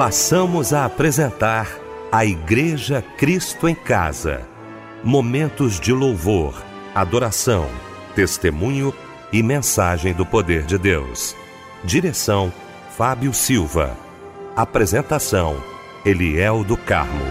passamos a apresentar a Igreja Cristo em Casa. Momentos de louvor, adoração, testemunho e mensagem do poder de Deus. Direção: Fábio Silva. Apresentação: Eliel do Carmo.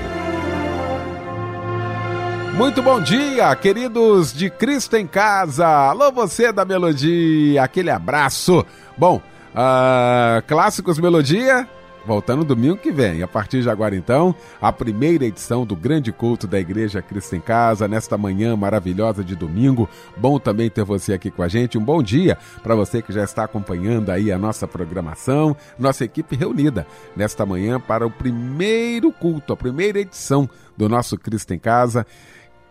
Muito bom dia, queridos de Cristo em Casa. Alô, você da Melodia, aquele abraço. Bom, uh, clássicos Melodia voltando domingo que vem. A partir de agora, então, a primeira edição do grande culto da Igreja Cristo em Casa, nesta manhã maravilhosa de domingo. Bom também ter você aqui com a gente. Um bom dia para você que já está acompanhando aí a nossa programação, nossa equipe reunida nesta manhã para o primeiro culto, a primeira edição do nosso Cristo em Casa.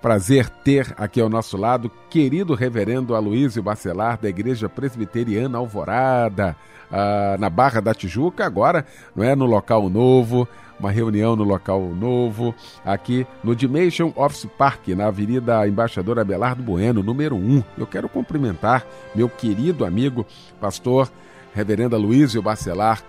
Prazer ter aqui ao nosso lado querido reverendo Aloísio Bacelar da Igreja Presbiteriana Alvorada ah, na Barra da Tijuca, agora não é no local novo, uma reunião no local novo, aqui no Dimension Office Park, na Avenida Embaixador Abelardo Bueno, número 1. Eu quero cumprimentar meu querido amigo, pastor Reverenda Luísio Bacelar,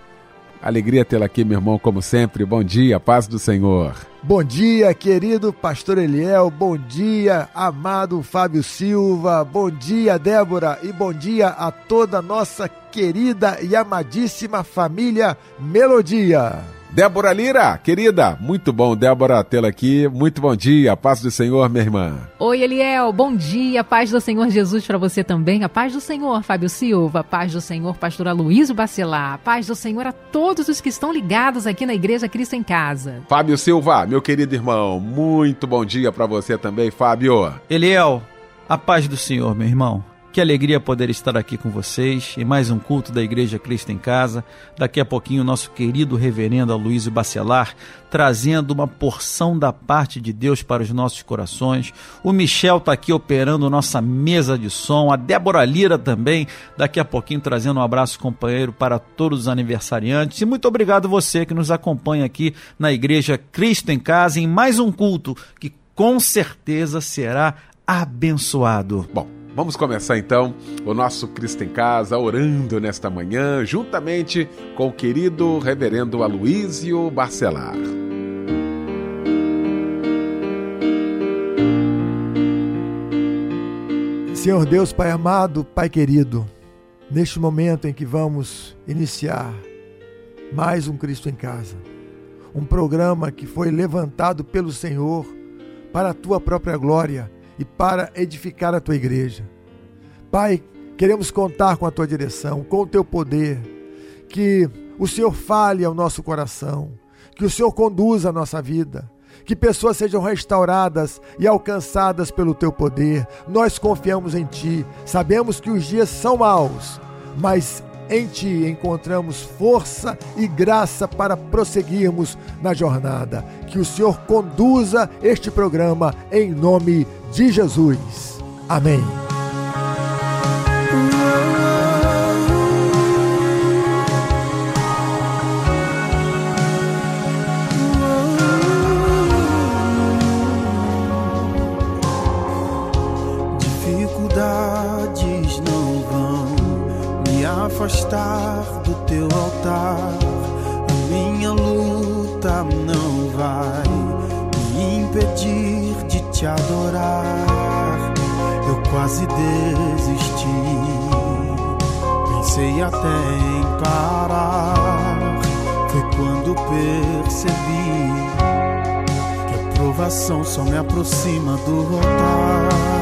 Alegria tê-la aqui, meu irmão, como sempre. Bom dia, paz do Senhor. Bom dia, querido pastor Eliel. Bom dia, amado Fábio Silva. Bom dia, Débora. E bom dia a toda nossa querida e amadíssima família Melodia. Débora Lira, querida, muito bom, Débora, tê-la aqui. Muito bom dia, paz do Senhor, minha irmã. Oi, Eliel, bom dia, paz do Senhor Jesus para você também. A paz do Senhor, Fábio Silva, a paz do Senhor, pastor Aloysio Bacelar, a paz do Senhor a todos os que estão ligados aqui na Igreja Cristo em Casa. Fábio Silva, meu querido irmão, muito bom dia para você também, Fábio. Eliel, a paz do Senhor, meu irmão. Que alegria poder estar aqui com vocês em mais um culto da Igreja Cristo em Casa. Daqui a pouquinho, nosso querido reverendo Aloysio Bacelar trazendo uma porção da parte de Deus para os nossos corações. O Michel está aqui operando nossa mesa de som. A Débora Lira também, daqui a pouquinho, trazendo um abraço companheiro para todos os aniversariantes. E muito obrigado você que nos acompanha aqui na Igreja Cristo em Casa em mais um culto que com certeza será abençoado. Bom. Vamos começar então o nosso Cristo em Casa orando nesta manhã, juntamente com o querido reverendo Aloísio Barcelar. Senhor Deus, Pai amado, Pai querido, neste momento em que vamos iniciar mais um Cristo em Casa, um programa que foi levantado pelo Senhor para a tua própria glória e para edificar a tua igreja. Pai, queremos contar com a tua direção, com o teu poder, que o Senhor fale ao nosso coração, que o Senhor conduza a nossa vida, que pessoas sejam restauradas e alcançadas pelo teu poder. Nós confiamos em ti, sabemos que os dias são maus, mas em Ti encontramos força e graça para prosseguirmos na jornada. Que o Senhor conduza este programa em nome de Jesus. Amém. Impedir de te adorar. Eu quase desisti, pensei até em parar. Foi quando percebi que a provação só me aproxima do altar.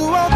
Aproxima do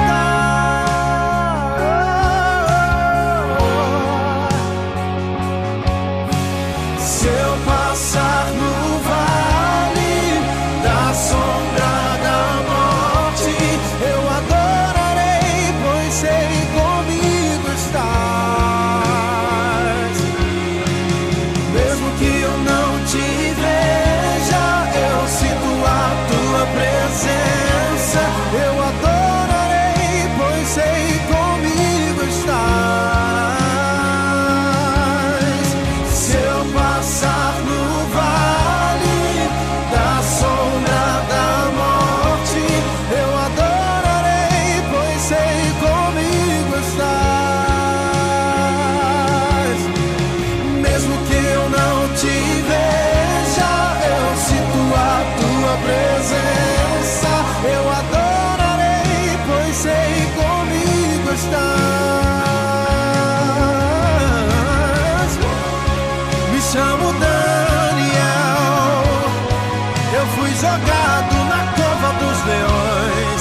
na cova dos leões.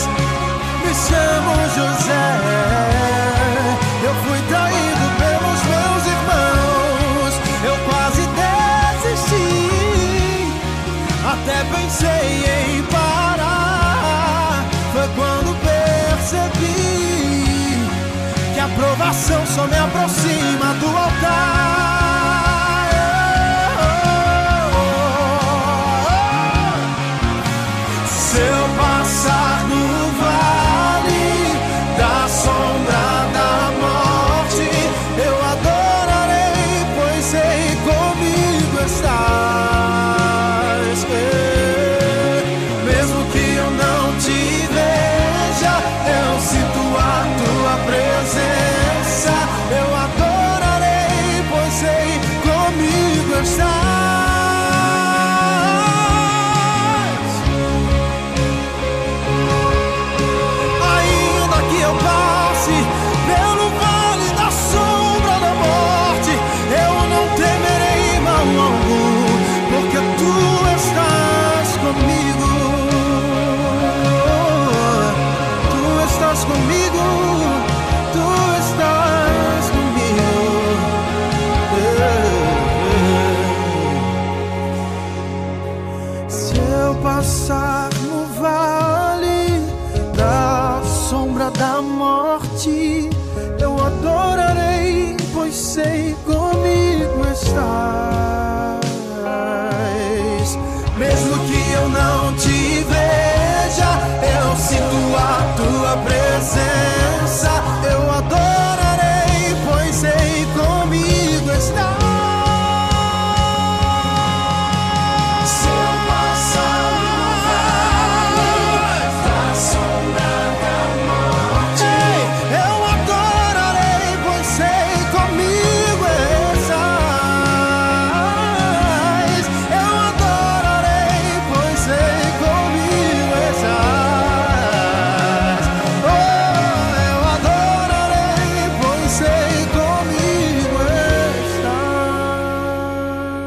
Me chamo José. Eu fui traído pelos meus irmãos. Eu quase desisti. Até pensei em parar. Foi quando percebi que a aprovação só me aproxima do altar.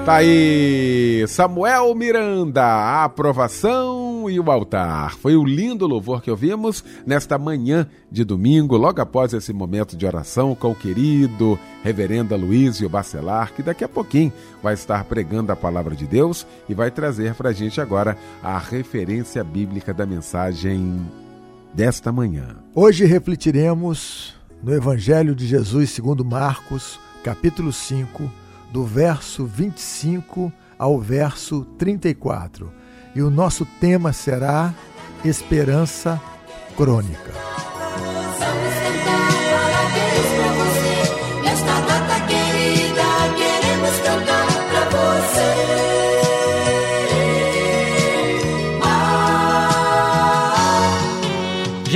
Tá aí, Samuel Miranda, a aprovação e o altar. Foi o lindo louvor que ouvimos nesta manhã de domingo, logo após esse momento de oração com o querido reverendo Luísio Bacelar, que daqui a pouquinho vai estar pregando a palavra de Deus e vai trazer para a gente agora a referência bíblica da mensagem desta manhã. Hoje refletiremos no Evangelho de Jesus segundo Marcos, capítulo 5, do verso 25 ao verso 34. E o nosso tema será Esperança Crônica.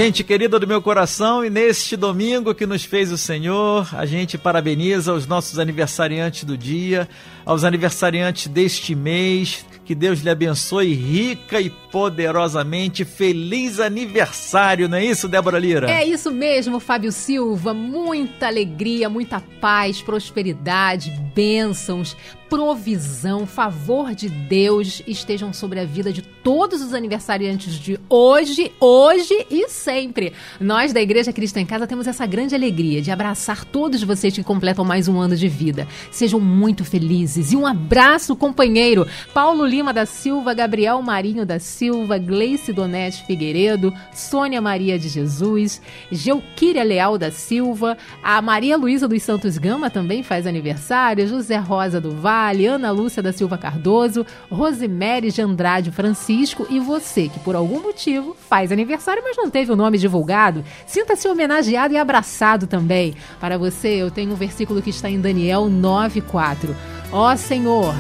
Gente querida do meu coração, e neste domingo que nos fez o Senhor, a gente parabeniza os nossos aniversariantes do dia, aos aniversariantes deste mês. Que Deus lhe abençoe rica e poderosamente. Feliz aniversário, não é isso, Débora Lira? É isso mesmo, Fábio Silva. Muita alegria, muita paz, prosperidade, bênçãos, provisão, favor de Deus estejam sobre a vida de todos os aniversariantes de hoje, hoje e sempre. Nós da Igreja Cristo em Casa temos essa grande alegria de abraçar todos vocês que completam mais um ano de vida. Sejam muito felizes e um abraço, companheiro. Paulo Lima da Silva, Gabriel Marinho da Silva, Gleice Donete Figueiredo, Sônia Maria de Jesus, Geuquíria Leal da Silva, a Maria Luísa dos Santos Gama também faz aniversário, José Rosa do Vale, Ana Lúcia da Silva Cardoso, Rosemary de Andrade Francisco e você que por algum motivo faz aniversário, mas não teve o nome divulgado, sinta-se homenageado e abraçado também. Para você, eu tenho um versículo que está em Daniel 9:4. Ó Senhor,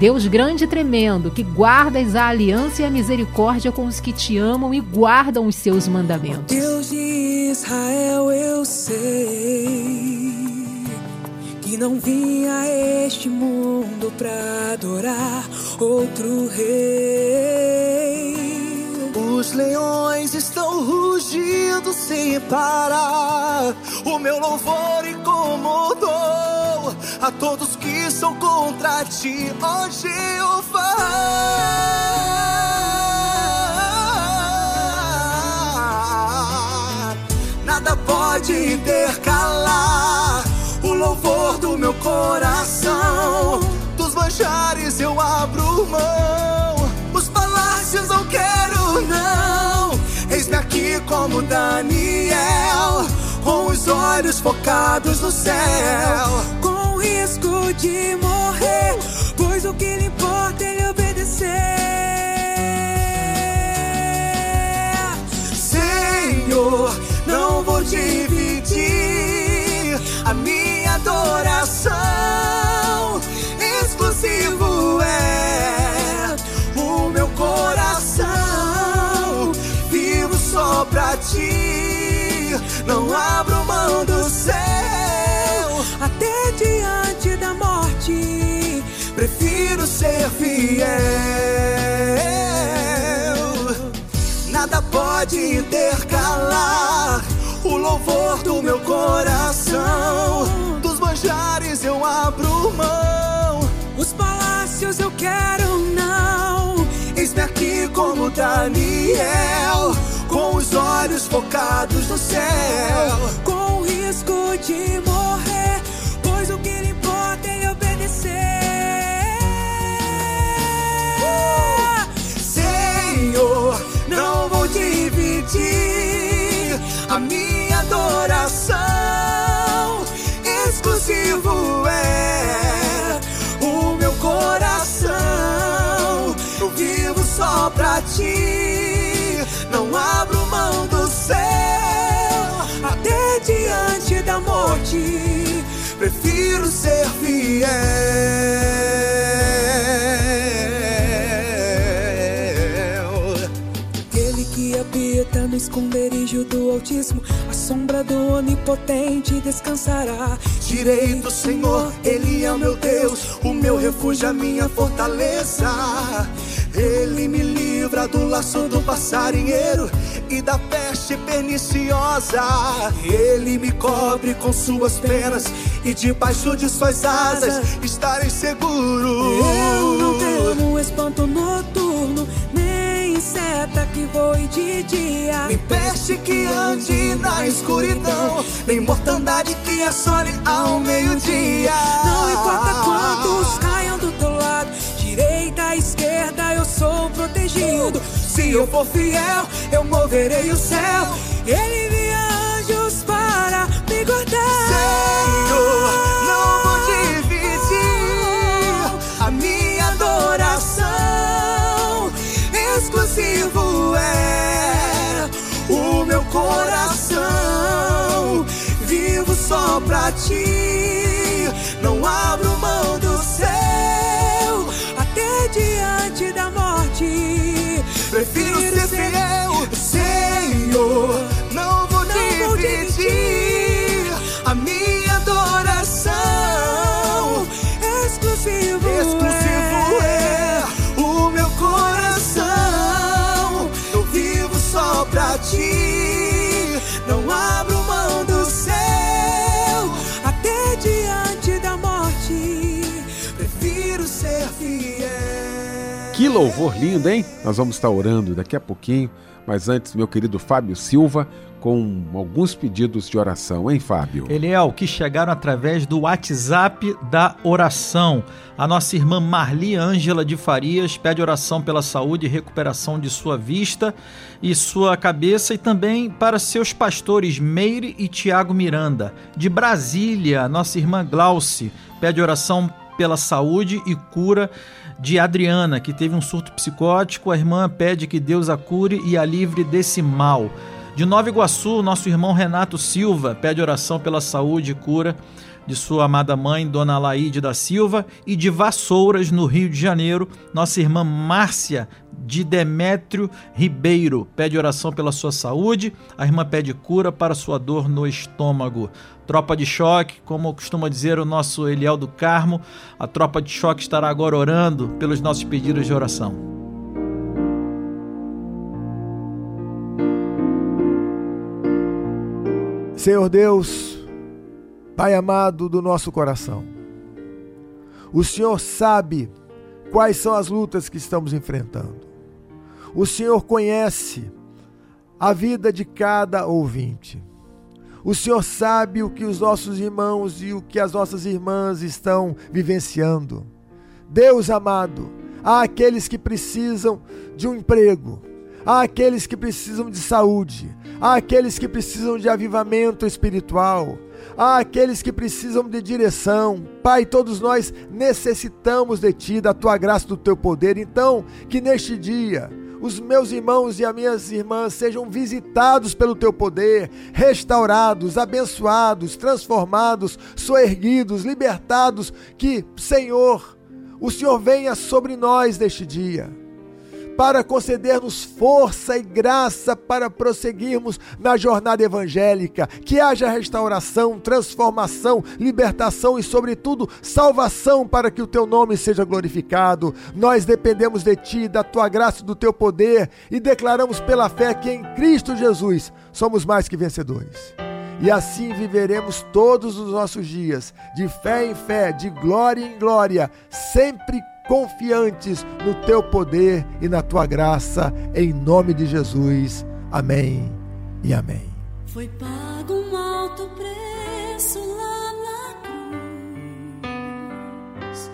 Deus grande e tremendo, que guardas a aliança e a misericórdia com os que te amam e guardam os seus mandamentos. Deus de Israel, eu sei que não vim a este mundo pra adorar outro rei. Os leões estão rugindo sem parar. O meu louvor incomodou a todos que são contra ti, ó Jeová. Nada pode intercalar o louvor do meu coração. Dos manjares eu abro mão, os palácios não quero não. Eis-me aqui como Daniel, com os olhos focados no céu. Risco de morrer, pois o que lhe importa é ele obedecer. Senhor, não vou dividir a minha adoração. Exclusivo é o meu coração. Vivo só pra ti, não abro mão do céu. Ser fiel. Nada pode intercalar o louvor do meu coração. Dos manjares eu abro mão. os palácios eu quero não. Eis-me aqui como Daniel, com os olhos focados no céu. Com risco de morrer, Senhor, não vou dividir a minha adoração. Exclusivo é o meu coração. Eu vivo só pra ti, não abro mão do céu. Até diante da morte, prefiro ser fiel. Esconderijo do Altíssimo, a sombra do Onipotente descansará. Direi do Senhor, Ele é o meu Deus, o meu refúgio, a minha fortaleza. Ele me livra do laço do passarinheiro e da peste perniciosa. Ele me cobre com suas penas e debaixo de suas asas estarei seguro. Eu não temo espanto noturno, seta que voe de dia. Nem peste que ande na escuridão, nem mortandade que assole ao meio-dia. Não importa quantos caiam do teu lado, direita, esquerda, eu sou protegido. Se eu for fiel, eu moverei o céu. Ele envia anjos para me guardar. Louvor lindo, hein? Nós vamos estar orando daqui a pouquinho, mas antes, meu querido Fábio Silva, com alguns pedidos de oração, hein, Fábio? Eliel, que chegaram através do WhatsApp da oração. A nossa irmã Marli Ângela de Farias pede oração pela saúde e recuperação de sua vista e sua cabeça e também para seus pastores Meire e Tiago Miranda. De Brasília, nossa irmã Glauce pede oração pela saúde e cura de Adriana, que teve um surto psicótico. A irmã pede que Deus a cure e a livre desse mal. De Nova Iguaçu, nosso irmão Renato Silva pede oração pela saúde e cura de sua amada mãe, Dona Laíde da Silva, e de Vassouras, no Rio de Janeiro, nossa irmã Márcia de Demétrio Ribeiro pede oração pela sua saúde, a irmã pede cura para sua dor no estômago. Tropa de choque, como costuma dizer o nosso Eliel do Carmo, a tropa de choque estará agora orando pelos nossos pedidos de oração. Senhor Deus, Pai amado do nosso coração, o Senhor sabe quais são as lutas que estamos enfrentando. O Senhor conhece a vida de cada ouvinte. O Senhor sabe o que os nossos irmãos e o que as nossas irmãs estão vivenciando. Deus amado, há aqueles que precisam de um emprego, Há aqueles que precisam de saúde, há aqueles que precisam de avivamento espiritual, há aqueles que precisam de direção. Pai, todos nós necessitamos de Ti, da Tua graça, do Teu poder. Então, que neste dia os meus irmãos e as minhas irmãs sejam visitados pelo teu poder, restaurados, abençoados, transformados, soerguidos, libertados. Que, Senhor, o Senhor venha sobre nós neste dia para conceder-nos força e graça para prosseguirmos na jornada evangélica, que haja restauração, transformação, libertação e, sobretudo, salvação para que o teu nome seja glorificado. Nós dependemos de ti, da tua graça e do teu poder e declaramos pela fé que em Cristo Jesus somos mais que vencedores. E assim viveremos todos os nossos dias, de fé em fé, de glória em glória, sempre confiantes no teu poder e na tua graça, em nome de Jesus. Amém e amém. Foi pago um alto preço lá na cruz,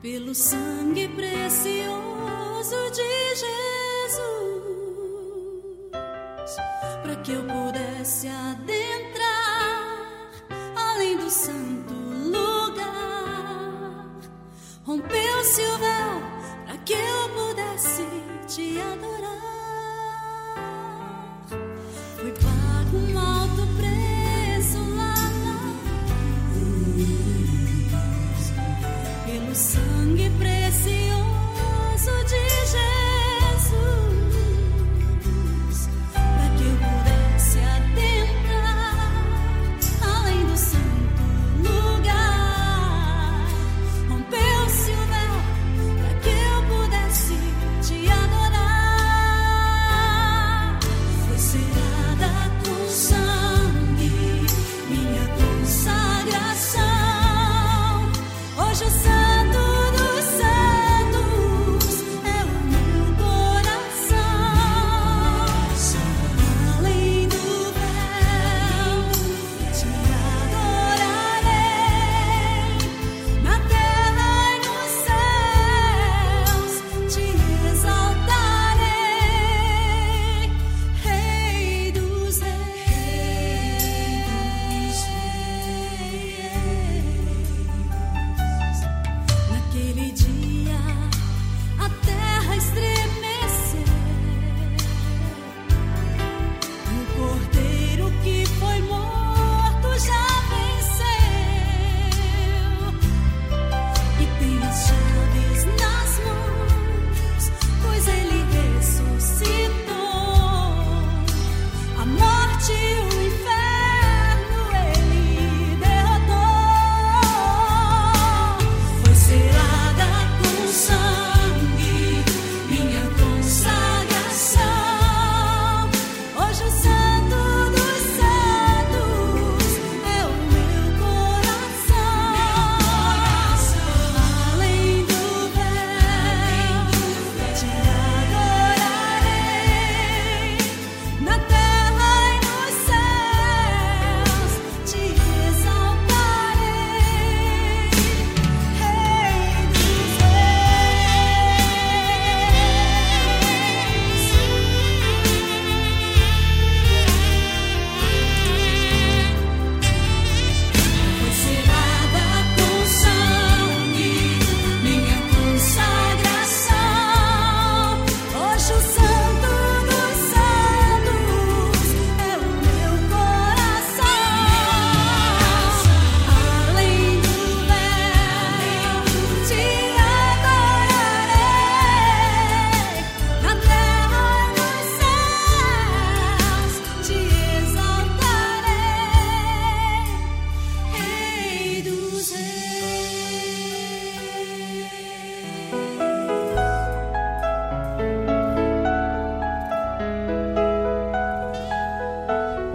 pelo sangue precioso de Jesus, para que eu pudesse adentrar além do santo. Rompeu-se o véu para que eu pudesse te adorar.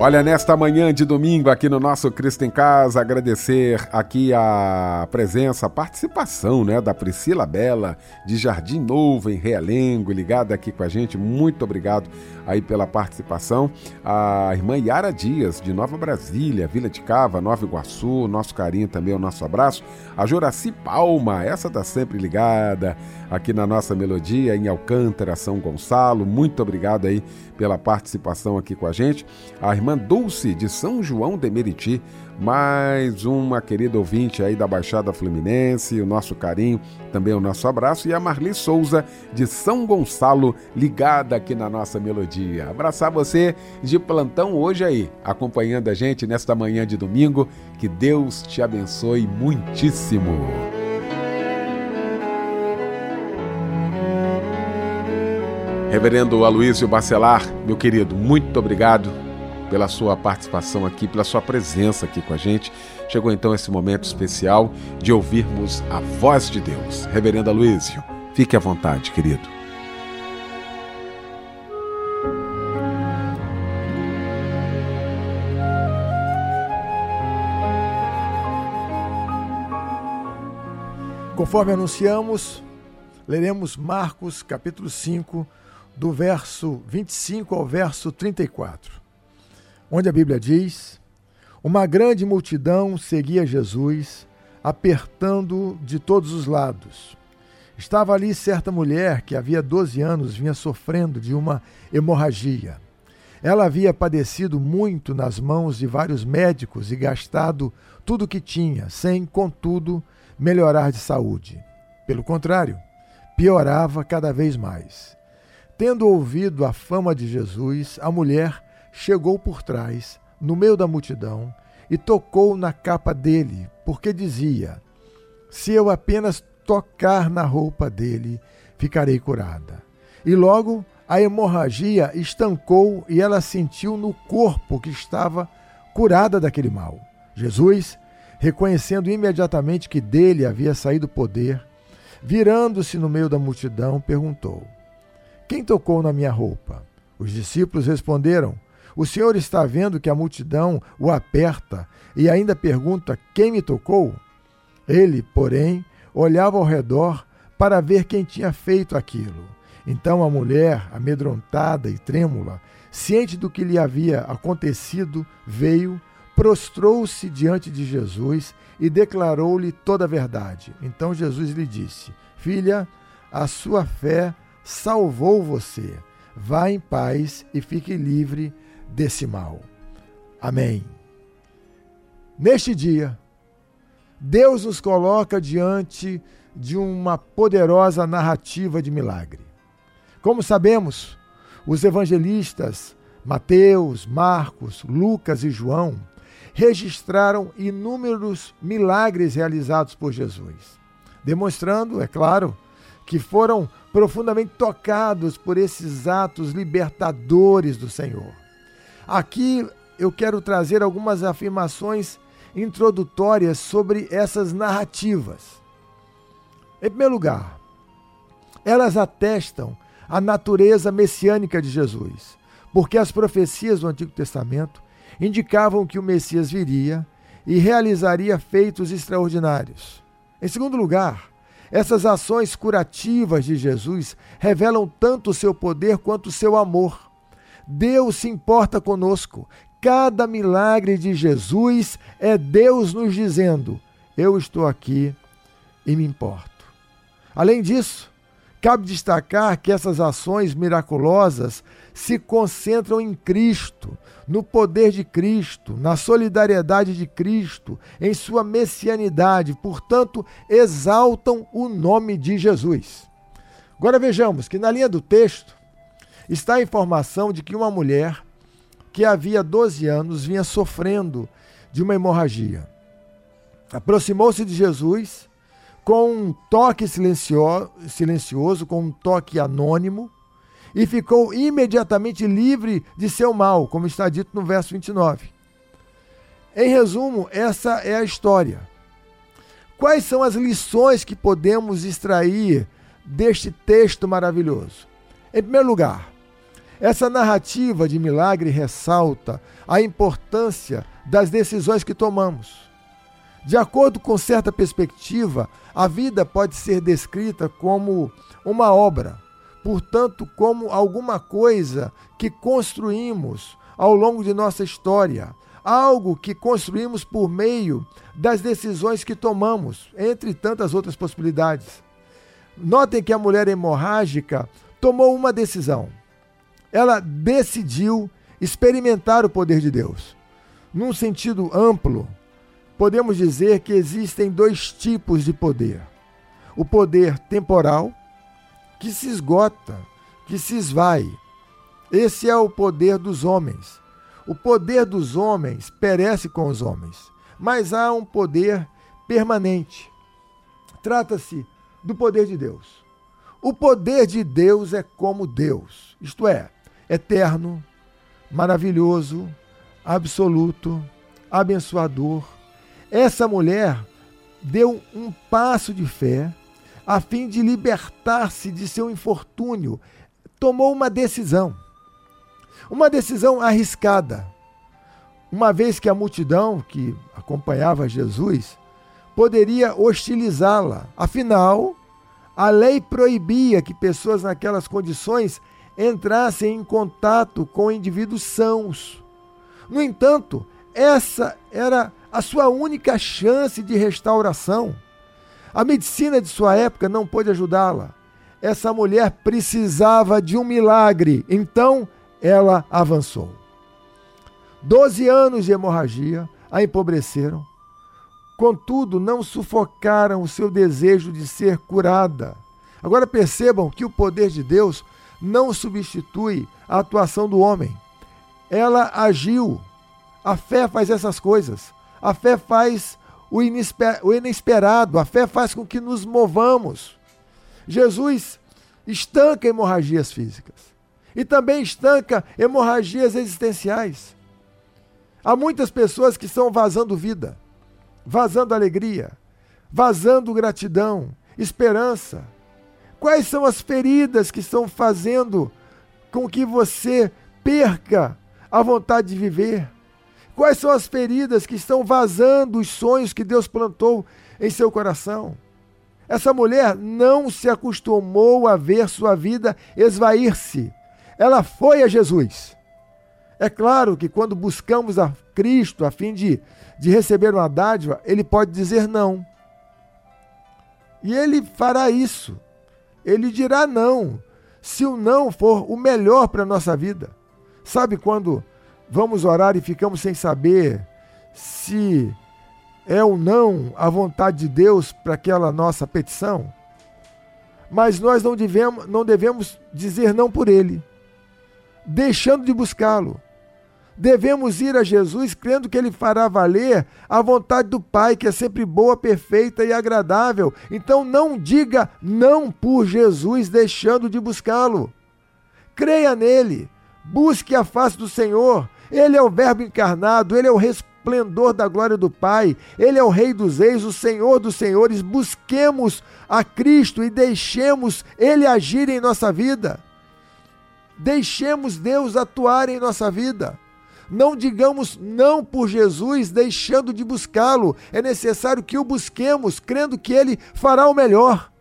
Olha, nesta manhã de domingo aqui no nosso Cristo em Casa, agradecer aqui a presença, a participação, né, da Priscila Bela de Jardim Novo em Realengo, ligada aqui com a gente. Muito obrigado aí pela participação. A irmã Yara Dias de Nova Brasília, Vila de Cava, Nova Iguaçu, nosso carinho também, o nosso abraço. A Joraci Palma, essa tá sempre ligada aqui na nossa melodia em Alcântara, São Gonçalo. Muito obrigado aí pela participação aqui com a gente. A irmã Dulce de São João de Meriti, mais uma querida ouvinte aí da Baixada Fluminense, o nosso carinho, também o nosso abraço. E a Marli Souza de São Gonçalo, ligada aqui na nossa melodia. Abraçar você de plantão hoje aí, acompanhando a gente nesta manhã de domingo. Que Deus te abençoe muitíssimo. Reverendo Aloysio Bacelar, meu querido, muito obrigado pela sua participação aqui, pela sua presença aqui com a gente. Chegou então esse momento especial de ouvirmos a voz de Deus. Reverendo Aloysio, fique à vontade, querido. Conforme anunciamos, leremos Marcos capítulo 5, do verso 25 ao verso 34, onde a Bíblia diz: Uma grande multidão seguia Jesus, apertando de todos os lados. Estava ali certa mulher que havia 12 anos vinha sofrendo de uma hemorragia. Ela havia padecido muito nas mãos de vários médicos e gastado tudo o que tinha, sem, contudo, melhorar de saúde. Pelo contrário, piorava cada vez mais. Tendo ouvido a fama de Jesus, a mulher chegou por trás, no meio da multidão, e tocou na capa dele, porque dizia: Se eu apenas tocar na roupa dele, ficarei curada. E logo a hemorragia estancou e ela sentiu no corpo que estava curada daquele mal. Jesus, reconhecendo imediatamente que dele havia saído poder, virando-se no meio da multidão, perguntou: Quem tocou na minha roupa? Os discípulos responderam: O senhor está vendo que a multidão o aperta e ainda pergunta: Quem me tocou? Ele, porém, olhava ao redor para ver quem tinha feito aquilo. Então a mulher, amedrontada e trêmula, ciente do que lhe havia acontecido, veio, prostrou-se diante de Jesus e declarou-lhe toda a verdade. Então Jesus lhe disse: Filha, a sua fé salvou você. Vá em paz e fique livre desse mal. Amém. Neste dia, Deus nos coloca diante de uma poderosa narrativa de milagre. Como sabemos, os evangelistas Mateus, Marcos, Lucas e João registraram inúmeros milagres realizados por Jesus, demonstrando, é claro, que foram profundamente tocados por esses atos libertadores do Senhor. Aqui eu quero trazer algumas afirmações introdutórias sobre essas narrativas. Em primeiro lugar, elas atestam a natureza messiânica de Jesus, porque as profecias do Antigo Testamento indicavam que o Messias viria e realizaria feitos extraordinários. Em segundo lugar, essas ações curativas de Jesus revelam tanto o seu poder quanto o seu amor. Deus se importa conosco. Cada milagre de Jesus é Deus nos dizendo: Eu estou aqui e me importo. Além disso, cabe destacar que essas ações miraculosas se concentram em Cristo, no poder de Cristo, na solidariedade de Cristo, em sua messianidade, portanto, exaltam o nome de Jesus. Agora vejamos que na linha do texto está a informação de que uma mulher que havia 12 anos vinha sofrendo de uma hemorragia. Aproximou-se de Jesus com um toque silencioso, com um toque anônimo, e ficou imediatamente livre de seu mal, como está dito no verso 29. Em resumo, essa é a história. Quais são as lições que podemos extrair deste texto maravilhoso? Em primeiro lugar, Essa narrativa de milagre ressalta a importância das decisões que tomamos. De acordo com certa perspectiva, a vida pode ser descrita como uma obra, portanto, como alguma coisa que construímos ao longo de nossa história, algo que construímos por meio das decisões que tomamos, entre tantas outras possibilidades. Notem que a mulher hemorrágica tomou uma decisão. Ela decidiu experimentar o poder de Deus. Num sentido amplo, podemos dizer que existem dois tipos de poder: o poder temporal, que se esgota, que se esvai. Esse é o poder dos homens. O poder dos homens perece com os homens, mas há um poder permanente. Trata-se do poder de Deus. O poder de Deus é como Deus, isto é, eterno, maravilhoso, absoluto, abençoador. Essa mulher deu um passo de fé a fim de libertar-se de seu infortúnio, tomou uma decisão. Uma decisão arriscada, uma vez que a multidão que acompanhava Jesus poderia hostilizá-la. Afinal, a lei proibia que pessoas naquelas condições entrassem em contato com indivíduos sãos. No entanto, essa era a sua única chance de restauração. A medicina de sua época não pôde ajudá-la. Essa mulher precisava de um milagre, então ela avançou. Doze anos de hemorragia a empobreceram, contudo, não sufocaram o seu desejo de ser curada. Agora percebam que o poder de Deus não substitui a atuação do homem. Ela agiu. A fé faz essas coisas. A fé faz o inesperado. A fé faz com que nos movamos. Jesus estanca hemorragias físicas e também estanca hemorragias existenciais. Há muitas pessoas que estão vazando vida, vazando alegria, vazando gratidão, esperança, Quais são as feridas que estão fazendo com que você perca a vontade de viver? Quais são as feridas que estão vazando os sonhos que Deus plantou em seu coração? Essa mulher não se acostumou a ver sua vida esvair-se. Ela foi a Jesus. É claro que quando buscamos a Cristo a fim de, de receber uma dádiva, ele pode dizer não. E ele fará isso ele dirá não, se o não for o melhor para a nossa vida. Sabe quando vamos orar e ficamos sem saber se é ou não a vontade de Deus para aquela nossa petição? Mas nós não devemos, não devemos dizer não por ele, deixando de buscá-lo. Devemos ir a Jesus crendo que ele fará valer a vontade do Pai, que é sempre boa, perfeita e agradável. Então não diga não por Jesus, deixando de buscá-lo. Creia nele, busque a face do Senhor. Ele é o Verbo encarnado, ele é o resplendor da glória do Pai, ele é o Rei dos Reis, o Senhor dos Senhores. Busquemos a Cristo e deixemos ele agir em nossa vida. Deixemos Deus atuar em nossa vida. Não digamos não por Jesus, deixando de buscá-lo. É necessário que o busquemos, crendo que ele fará o melhor.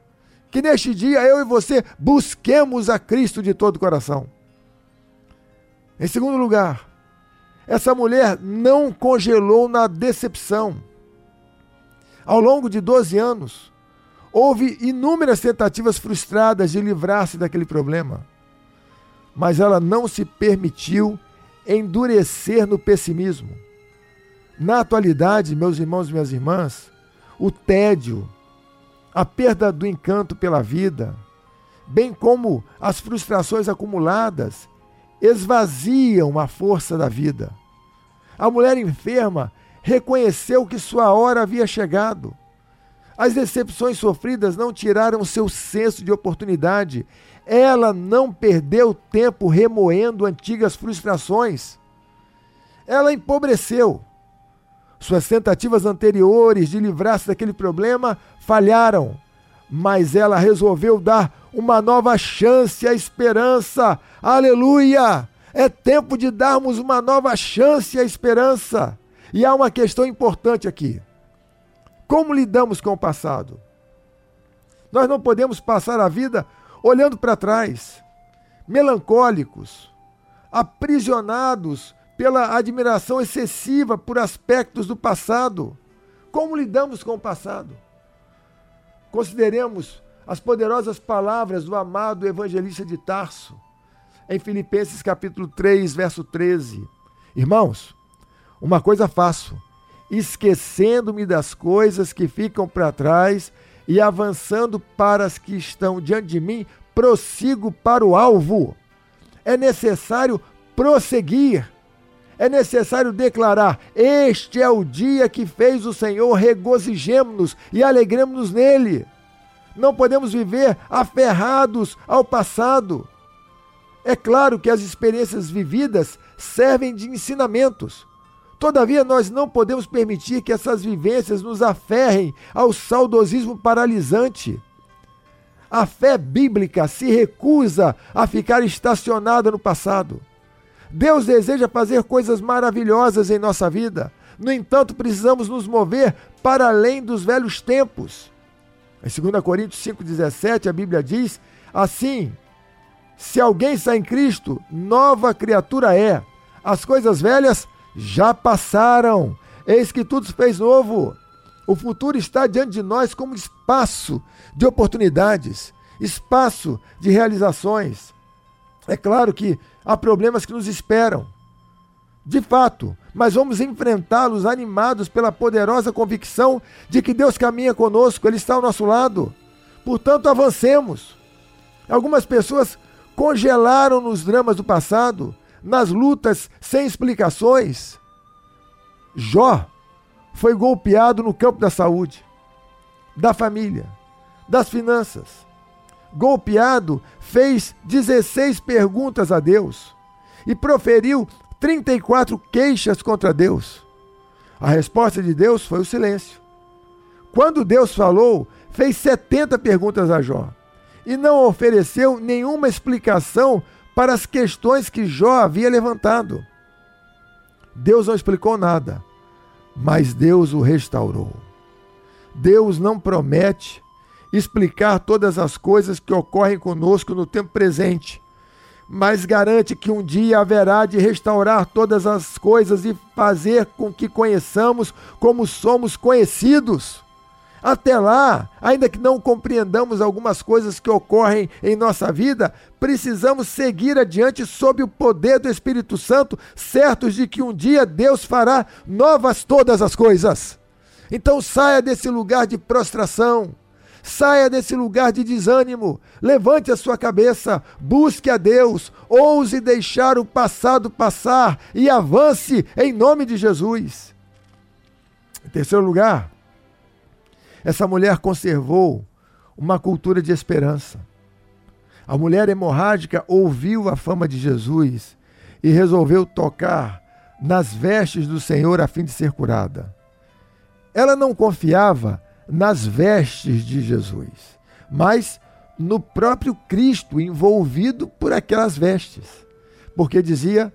Que neste dia eu e você busquemos a Cristo de todo o coração. Em segundo lugar, essa mulher não congelou na decepção. Ao longo de 12 anos, houve inúmeras tentativas frustradas de livrar-se daquele problema, mas ela não se permitiu endurecer no pessimismo. Na atualidade, meus irmãos e minhas irmãs, o tédio, a perda do encanto pela vida, bem como as frustrações acumuladas, esvaziam a força da vida. A mulher enferma reconheceu que sua hora havia chegado. As decepções sofridas não tiraram seu senso de oportunidade ela não perdeu tempo remoendo antigas frustrações. Ela empobreceu. Suas tentativas anteriores de livrar-se daquele problema falharam, mas ela resolveu dar uma nova chance à esperança. Aleluia! É tempo de darmos uma nova chance à esperança. E há uma questão importante aqui. Como lidamos com o passado? Nós não podemos passar a vida olhando para trás, melancólicos, aprisionados pela admiração excessiva por aspectos do passado. Como lidamos com o passado? Consideremos as poderosas palavras do amado evangelista de Tarso, em Filipenses capítulo 3, verso 13. Irmãos, uma coisa faço, esquecendo-me das coisas que ficam para trás e avançando para as que estão diante de mim, prossigo para o alvo. É necessário prosseguir. É necessário declarar: Este é o dia que fez o Senhor, regozijemos-nos e alegremos-nos nele. Não podemos viver aferrados ao passado. É claro que as experiências vividas servem de ensinamentos. Todavia, nós não podemos permitir que essas vivências nos aferrem ao saudosismo paralisante. A fé bíblica se recusa a ficar estacionada no passado. Deus deseja fazer coisas maravilhosas em nossa vida. No entanto, precisamos nos mover para além dos velhos tempos. Em 2 Coríntios 5,17, a Bíblia diz assim: Se alguém está em Cristo, nova criatura é. As coisas velhas já passaram. Eis que tudo se fez novo. O futuro está diante de nós como espaço de oportunidades, espaço de realizações. É claro que há problemas que nos esperam. De fato, mas vamos enfrentá-los animados pela poderosa convicção de que Deus caminha conosco, Ele está ao nosso lado. Portanto, avancemos. Algumas pessoas congelaram nos dramas do passado, nas lutas sem explicações. Jó foi golpeado no campo da saúde, da família, das finanças. Golpeado, fez 16 perguntas a Deus e proferiu 34 queixas contra Deus. A resposta de Deus foi o silêncio. Quando Deus falou, fez 70 perguntas a Jó e não ofereceu nenhuma explicação para as questões que Jó havia levantado. Deus não explicou nada, mas Deus o restaurou. Deus não promete explicar todas as coisas que ocorrem conosco no tempo presente, mas garante que um dia haverá de restaurar todas as coisas e fazer com que conheçamos como somos conhecidos. Até lá, ainda que não compreendamos algumas coisas que ocorrem em nossa vida, precisamos seguir adiante sob o poder do Espírito Santo, certos de que um dia Deus fará novas todas as coisas. Então saia desse lugar de prostração. Saia desse lugar de desânimo, levante a sua cabeça, busque a Deus, ouse deixar o passado passar e avance em nome de Jesus. Em terceiro lugar, essa mulher conservou uma cultura de esperança. A mulher hemorrágica ouviu a fama de Jesus e resolveu tocar nas vestes do Senhor a fim de ser curada. Ela não confiava nas vestes de Jesus, mas no próprio Cristo envolvido por aquelas vestes, porque dizia: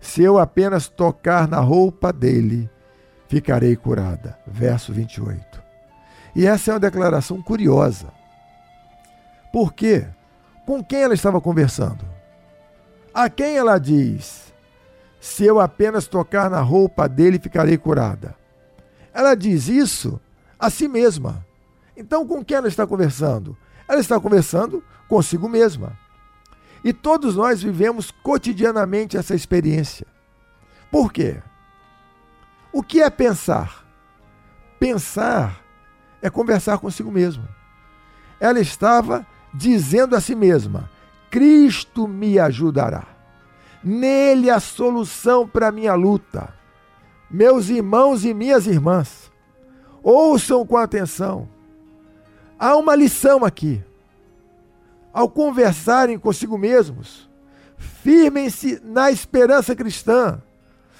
Se eu apenas tocar na roupa dele, ficarei curada. Verso 28. E essa é uma declaração curiosa. Por quê? Com quem ela estava conversando? A quem ela diz: Se eu apenas tocar na roupa dele, ficarei curada? Ela diz isso a si mesma. Então, com quem ela está conversando? Ela está conversando consigo mesma. E todos nós vivemos cotidianamente essa experiência. Por quê? O que é pensar? Pensar é conversar consigo mesmo. Ela estava dizendo a si mesma: Cristo me ajudará. Nele a solução para a minha luta. Meus irmãos e minhas irmãs, ouçam com atenção. Há uma lição aqui. Ao conversarem consigo mesmos, firmem-se na esperança cristã.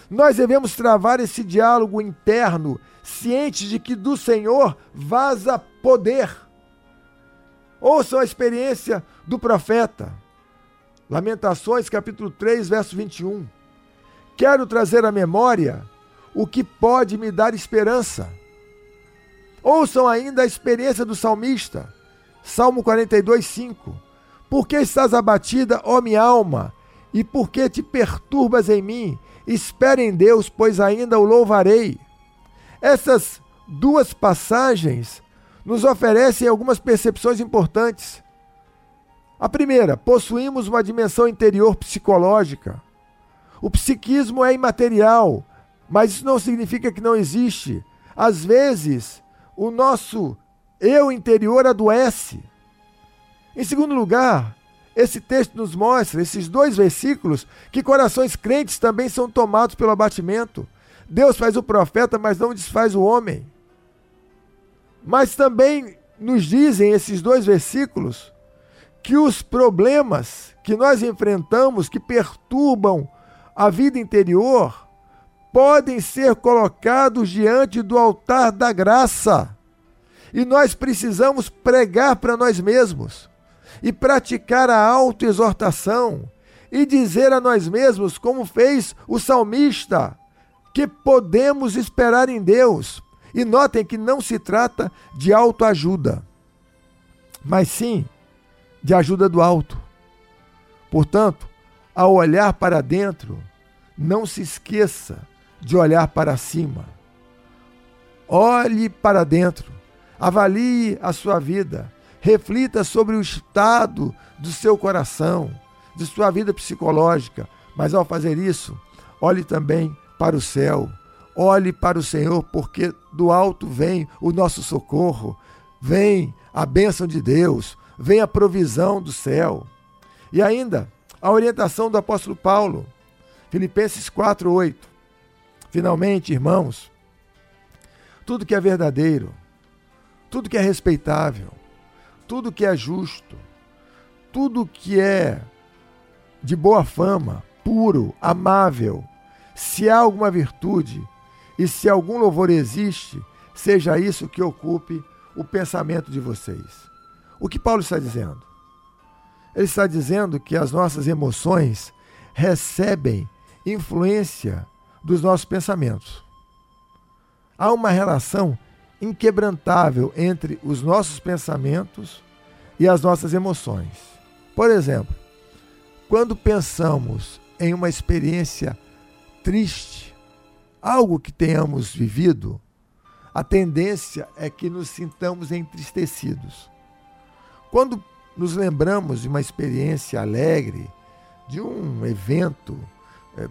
Nós devemos travar esse diálogo interno cientes de que do Senhor vaza poder. Ouçam a experiência do profeta. Lamentações, capítulo 3, verso 21. Quero trazer à memória o que pode me dar esperança. Ouçam ainda a experiência do salmista. Salmo 42, 5. Por que estás abatida, ó minha alma? E por que te perturbas em mim? Espere em Deus, pois ainda o louvarei. Essas duas passagens nos oferecem algumas percepções importantes. A primeira, possuímos uma dimensão interior psicológica. O psiquismo é imaterial, mas isso não significa que não existe. Às vezes, o nosso eu interior adoece. Em segundo lugar, esse texto nos mostra, esses dois versículos, que corações crentes também são tomados pelo abatimento. Deus faz o profeta, mas não desfaz o homem. Mas também nos dizem esses dois versículos que os problemas que nós enfrentamos, que perturbam a vida interior, podem ser colocados diante do altar da graça. E nós precisamos pregar para nós mesmos e praticar a autoexortação e dizer a nós mesmos, como fez o salmista, que podemos esperar em Deus. E notem que não se trata de autoajuda, mas sim de ajuda do alto. Portanto, ao olhar para dentro, não se esqueça de olhar para cima. Olhe para dentro, avalie a sua vida, reflita sobre o estado do seu coração, de sua vida psicológica, mas ao fazer isso, olhe também para o céu, olhe para o Senhor, porque do alto vem o nosso socorro, vem a bênção de Deus, vem a provisão do céu. E ainda, a orientação do apóstolo Paulo, Filipenses 4:8. Finalmente, irmãos, tudo que é verdadeiro, tudo que é respeitável, tudo que é justo, tudo que é de boa fama, puro, amável, se há alguma virtude e se algum louvor existe, seja isso que ocupe o pensamento de vocês. O que Paulo está dizendo? Ele está dizendo que as nossas emoções recebem influência dos nossos pensamentos. Há uma relação inquebrantável entre os nossos pensamentos e as nossas emoções. Por exemplo, quando pensamos em uma experiência triste, algo que tenhamos vivido, a tendência é que nos sintamos entristecidos. Quando nos lembramos de uma experiência alegre, de um evento é,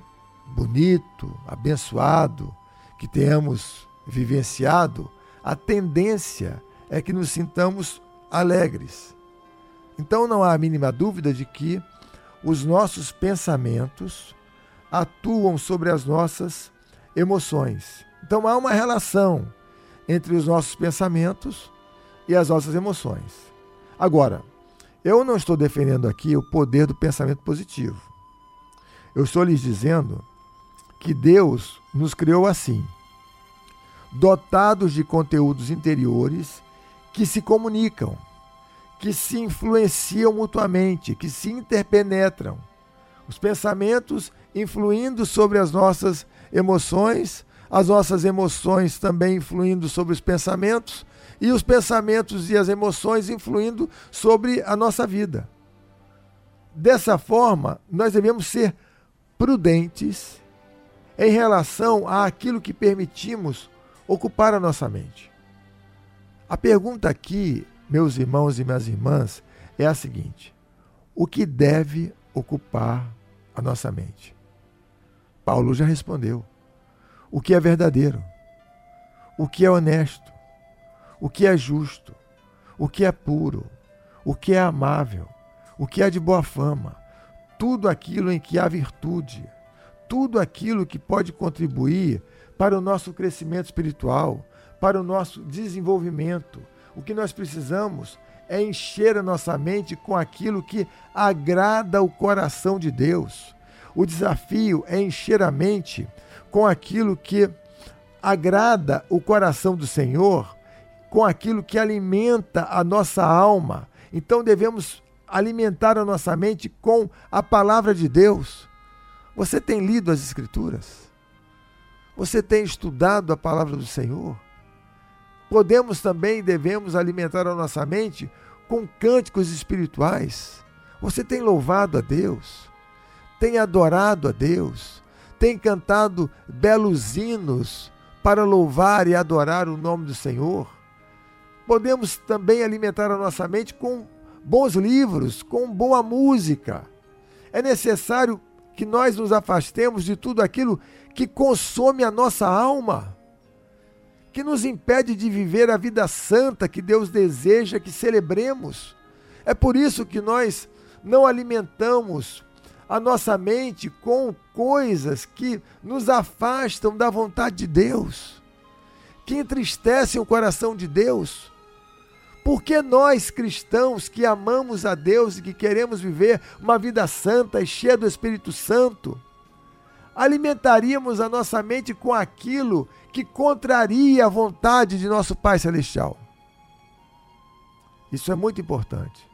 bonito, abençoado, que tenhamos vivenciado, a tendência é que nos sintamos alegres. Então não há a mínima dúvida de que os nossos pensamentos atuam sobre as nossas emoções. Então há uma relação entre os nossos pensamentos e as nossas emoções. Agora, eu não estou defendendo aqui o poder do pensamento positivo. Eu estou lhes dizendo que Deus nos criou assim, dotados de conteúdos interiores que se comunicam, que se influenciam mutuamente, que se interpenetram. Os pensamentos influindo sobre as nossas emoções, as nossas emoções também influindo sobre os pensamentos e os pensamentos e as emoções influindo sobre a nossa vida. Dessa forma, nós devemos ser prudentes em relação àquilo que permitimos ocupar a nossa mente. A pergunta aqui, meus irmãos e minhas irmãs, é a seguinte: o que deve ocupar a nossa mente? Paulo já respondeu. O que é verdadeiro? O que é honesto? O que é justo? O que é puro? O que é amável? O que é de boa fama? Tudo aquilo em que há virtude, tudo aquilo que pode contribuir para o nosso crescimento espiritual, para o nosso desenvolvimento. O que nós precisamos é encher a nossa mente com aquilo que agrada o coração de Deus. O desafio é encher a mente com aquilo que agrada o coração do Senhor, com aquilo que alimenta a nossa alma Então devemos alimentar a nossa mente com a palavra de Deus. Você tem lido as Escrituras? Você tem estudado a palavra do Senhor? Podemos também e devemos alimentar a nossa mente com cânticos espirituais. Você tem louvado a Deus? Tem adorado a Deus? Tem cantado belos hinos para louvar e adorar o nome do Senhor? Podemos também alimentar a nossa mente com bons livros, com boa música. É necessário que nós nos afastemos de tudo aquilo que consome a nossa alma, que nos impede de viver a vida santa que Deus deseja que celebremos. É por isso que nós não alimentamos a nossa mente com coisas que nos afastam da vontade de Deus, que entristecem o coração de Deus. Porque nós cristãos que amamos a Deus e que queremos viver uma vida santa e cheia do Espírito Santo, alimentaríamos a nossa mente com aquilo que contraria a vontade de nosso Pai Celestial. Isso é muito importante.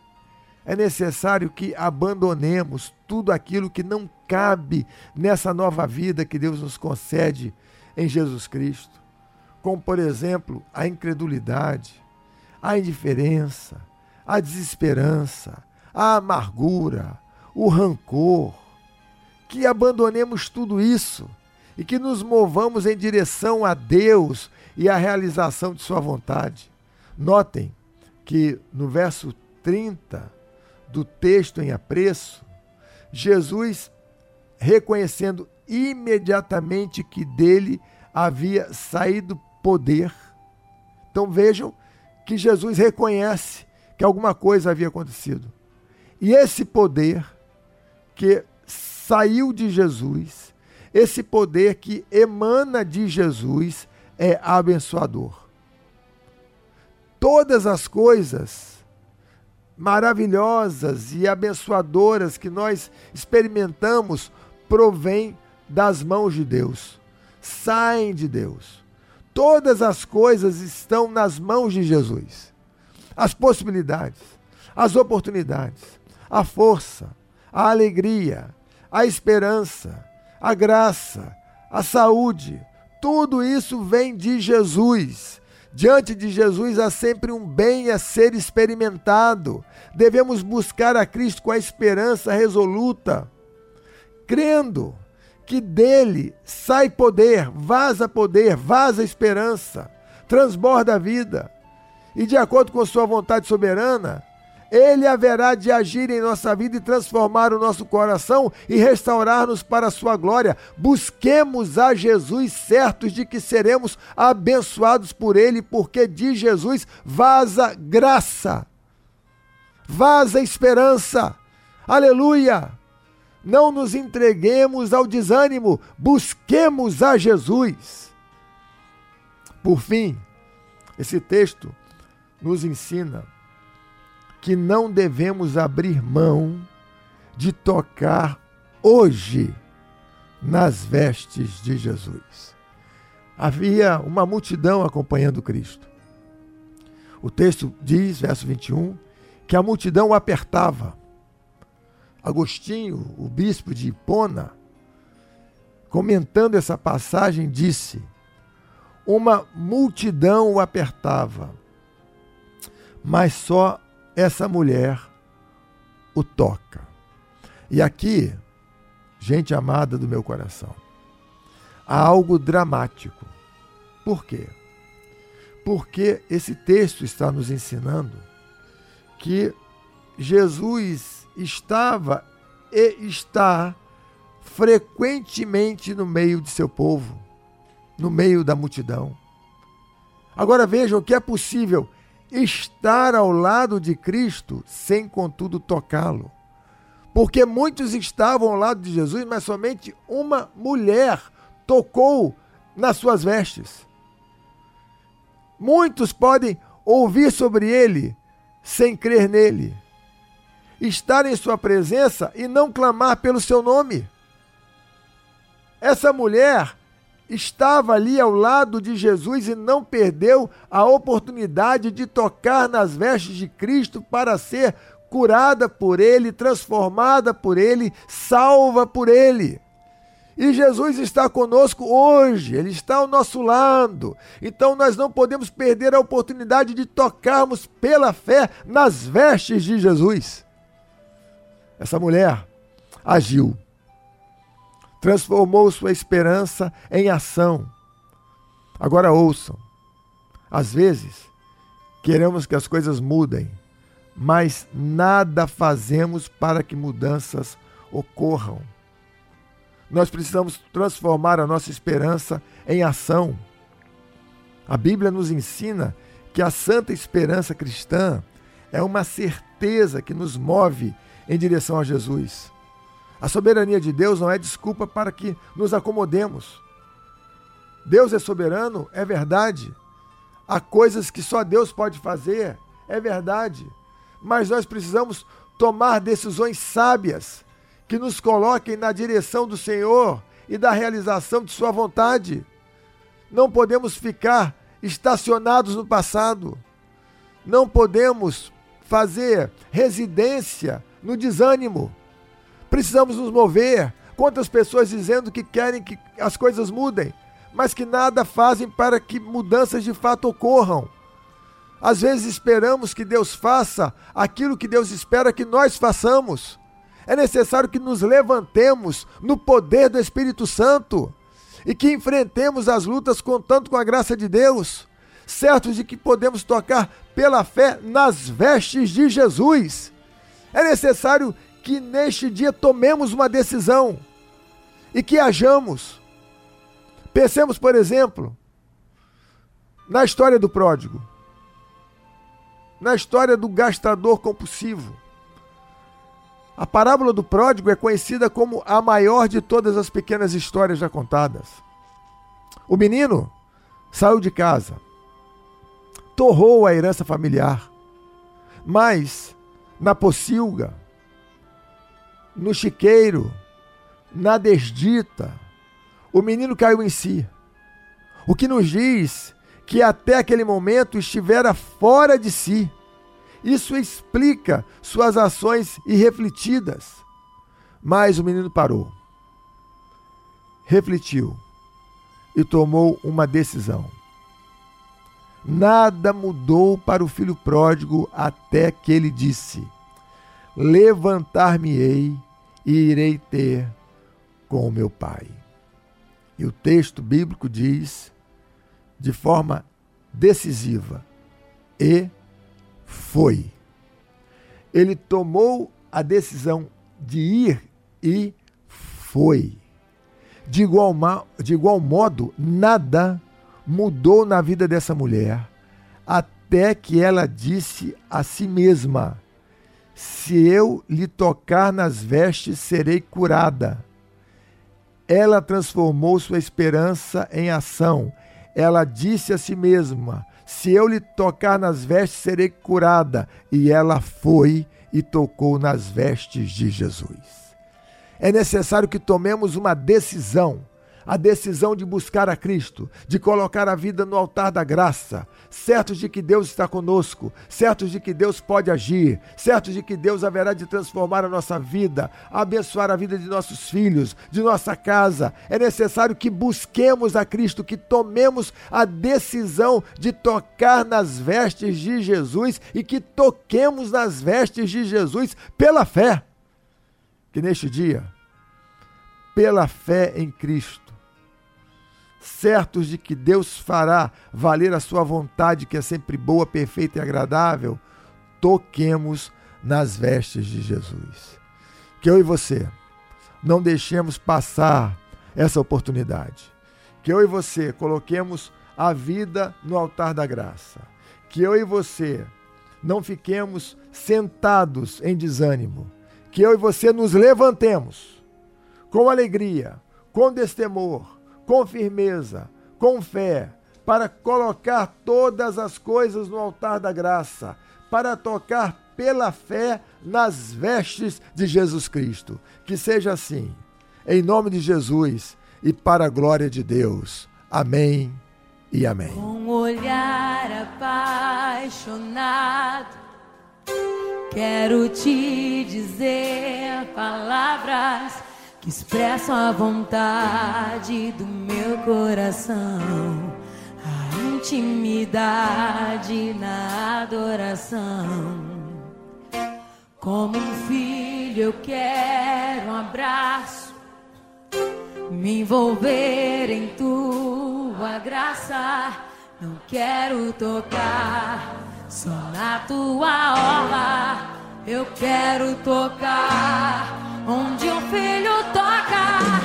É necessário que abandonemos tudo aquilo que não cabe nessa nova vida que Deus nos concede em Jesus Cristo, como, por exemplo, a incredulidade, a indiferença, a desesperança, a amargura, o rancor. Que abandonemos tudo isso e que nos movamos em direção a Deus e à realização de Sua vontade. Notem que no verso 30 do texto em apreço, Jesus, reconhecendo imediatamente que dele havia saído poder. Então vejam que Jesus reconhece que alguma coisa havia acontecido. E esse poder que saiu de Jesus, esse poder que emana de Jesus é abençoador. Todas as coisas maravilhosas e abençoadoras que nós experimentamos provêm das mãos de Deus, saem de Deus. Todas as coisas estão nas mãos de Jesus. As possibilidades, as oportunidades, a força, a alegria, a esperança, a graça, a saúde, tudo isso vem de Jesus. Diante de Jesus há sempre um bem a ser experimentado. Devemos buscar a Cristo com a esperança resoluta, crendo que dele sai poder, vaza poder, vaza esperança, transborda a vida. E de acordo com sua vontade soberana, ele haverá de agir em nossa vida e transformar o nosso coração e restaurar-nos para a sua glória. Busquemos a Jesus, certos de que seremos abençoados por ele, porque de Jesus vaza graça, vaza esperança. Aleluia! Não nos entreguemos ao desânimo, busquemos a Jesus. Por fim, esse texto nos ensina que não devemos abrir mão de tocar hoje nas vestes de Jesus. Havia uma multidão acompanhando Cristo. O texto diz, verso 21, que a multidão o apertava. Agostinho, o bispo de Hipona, comentando essa passagem, disse: Uma multidão o apertava, mas só essa mulher o toca. E aqui, gente amada do meu coração, há algo dramático. Por quê? Porque esse texto está nos ensinando que Jesus estava e está frequentemente no meio de seu povo, no meio da multidão. Agora vejam que é possível estar ao lado de Cristo sem, contudo, tocá-lo. Porque muitos estavam ao lado de Jesus, mas somente uma mulher tocou nas suas vestes. Muitos podem ouvir sobre ele sem crer nele estar em sua presença e não clamar pelo seu nome. Essa mulher estava ali ao lado de Jesus e não perdeu a oportunidade de tocar nas vestes de Cristo para ser curada por Ele, transformada por Ele, salva por Ele. E Jesus está conosco hoje, Ele está ao nosso lado. Então nós não podemos perder a oportunidade de tocarmos pela fé nas vestes de Jesus. Essa mulher agiu transformou sua esperança em ação. Agora ouçam. Às vezes, queremos que as coisas mudem, mas nada fazemos para que mudanças ocorram. Nós precisamos transformar a nossa esperança em ação. A Bíblia nos ensina que a santa esperança cristã é uma certeza que nos move em direção a Jesus. A soberania de Deus não é desculpa para que nos acomodemos. Deus é soberano, é verdade. Há coisas que só Deus pode fazer, é verdade. Mas nós precisamos tomar decisões sábias que nos coloquem na direção do Senhor e da realização de Sua vontade. Não podemos ficar estacionados no passado. Não podemos fazer residência no desânimo. Precisamos nos mover. Quantas pessoas dizendo que querem que as coisas mudem, mas que nada fazem para que mudanças de fato ocorram. Às vezes esperamos que Deus faça aquilo que Deus espera que nós façamos. É necessário que nos levantemos no poder do Espírito Santo e que enfrentemos as lutas contando com a graça de Deus, certos de que podemos tocar pela fé nas vestes de Jesus. É necessário que neste dia tomemos uma decisão e que hajamos. Pensemos, por exemplo, na história do pródigo, na história do gastador compulsivo. A parábola do pródigo é conhecida como a maior de todas as pequenas histórias já contadas. O menino saiu de casa, torrou a herança familiar, mas na pocilga, no chiqueiro, na desdita, o menino caiu em si. O que nos diz que até aquele momento estivera fora de si. Isso explica suas ações irrefletidas. Mas o menino parou, refletiu e tomou uma decisão. Nada mudou para o filho pródigo até que ele disse: Levantar-me-ei e irei ter com o meu pai. E o texto bíblico diz, de forma decisiva, e foi. Ele tomou a decisão de ir e foi. De igual, de igual modo, nada mudou na vida dessa mulher, até que ela disse a si mesma: se eu lhe tocar nas vestes, serei curada. Ela transformou sua esperança em ação. Ela disse a si mesma: Se eu lhe tocar nas vestes, serei curada. E ela foi e tocou nas vestes de Jesus. É necessário que tomemos uma decisão a decisão de buscar a Cristo, de colocar a vida no altar da graça, certos de que Deus está conosco, certos de que Deus pode agir, certos de que Deus haverá de transformar a nossa vida, abençoar a vida de nossos filhos, de nossa casa. É necessário que busquemos a Cristo, que tomemos a decisão de tocar nas vestes de Jesus e que toquemos nas vestes de Jesus pela fé. Que neste dia, pela fé em Cristo, certos de que Deus fará valer a sua vontade, que é sempre boa, perfeita e agradável, toquemos nas vestes de Jesus. Que eu e você não deixemos passar essa oportunidade. Que eu e você coloquemos a vida no altar da graça. Que eu e você não fiquemos sentados em desânimo. Que eu e você nos levantemos com alegria, com destemor, com firmeza, com fé, para colocar todas as coisas no altar da graça, para tocar pela fé nas vestes de Jesus Cristo. Que seja assim, em nome de Jesus e para a glória de Deus. Amém e amém. Com um olhar apaixonado, quero te dizer palavras que expressam a vontade do meu coração, a intimidade na adoração. Como um filho, eu quero um abraço, me envolver em tua graça. Não quero tocar só na tua orla, eu quero tocar onde um filho toca.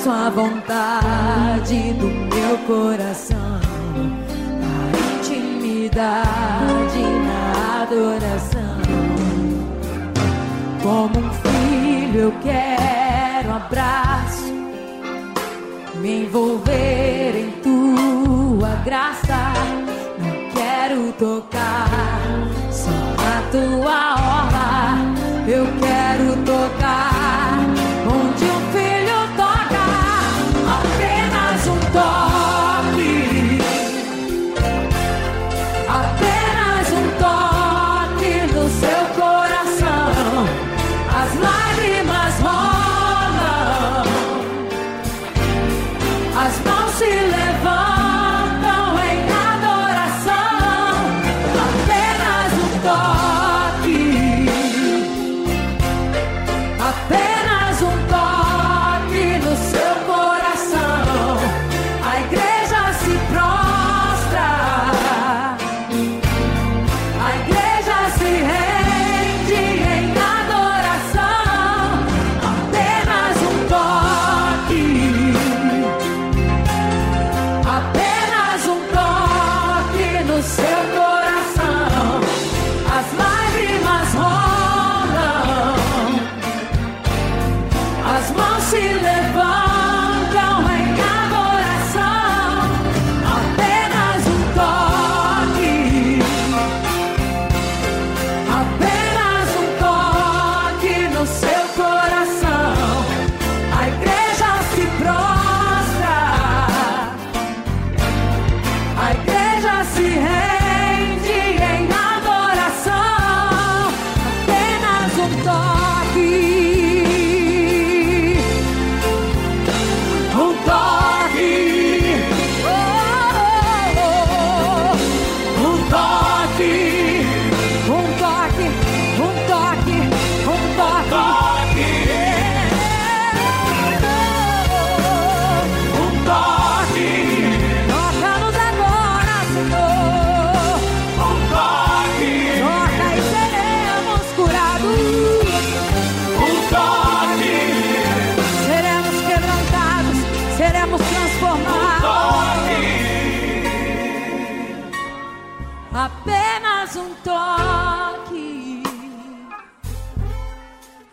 peço a vontade do meu coração. A intimidade na adoração. Como um filho, eu quero um abraço, me envolver em tua graça. Não quero tocar só na tua orla. Eu quero tocar.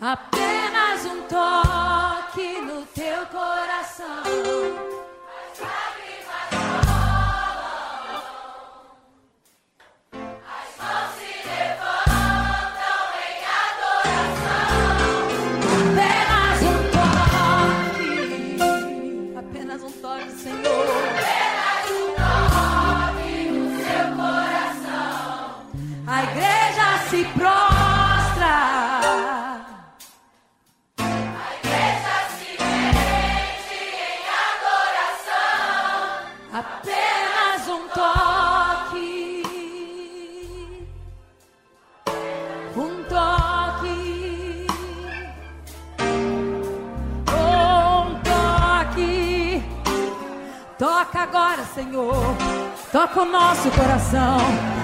Apenas um toque no teu coração. Senhor. Toca o nosso coração.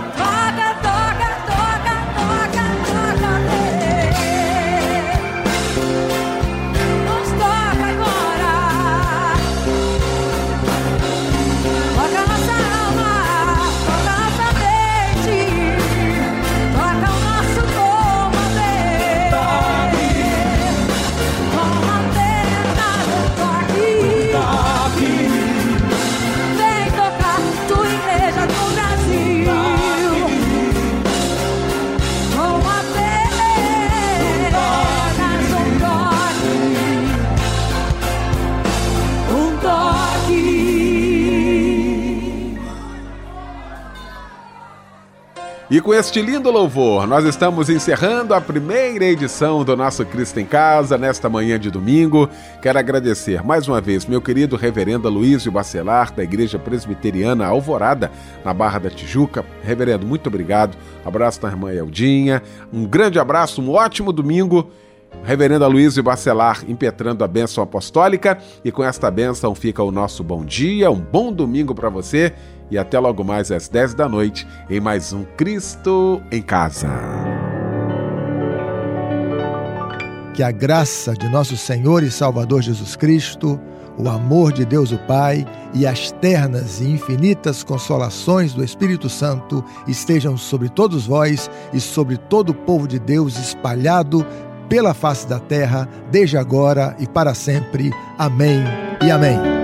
E com este lindo louvor, nós estamos encerrando a primeira edição do nosso Cristo em Casa nesta manhã de domingo. Quero agradecer mais uma vez meu querido reverendo Luísio Bacelar, da Igreja Presbiteriana Alvorada, na Barra da Tijuca. Reverendo, muito obrigado. Abraço da irmã Eldinha. Um grande abraço, um ótimo domingo. Reverendo Aloysio Bacelar impetrando a bênção apostólica e com esta bênção fica o nosso bom dia, um bom domingo para você e até logo mais às 10 da noite em mais um Cristo em Casa. Que a graça de nosso Senhor e Salvador Jesus Cristo, o amor de Deus o Pai e as ternas e infinitas consolações do Espírito Santo estejam sobre todos vós e sobre todo o povo de Deus espalhado pela face da terra, desde agora e para sempre. Amém e amém.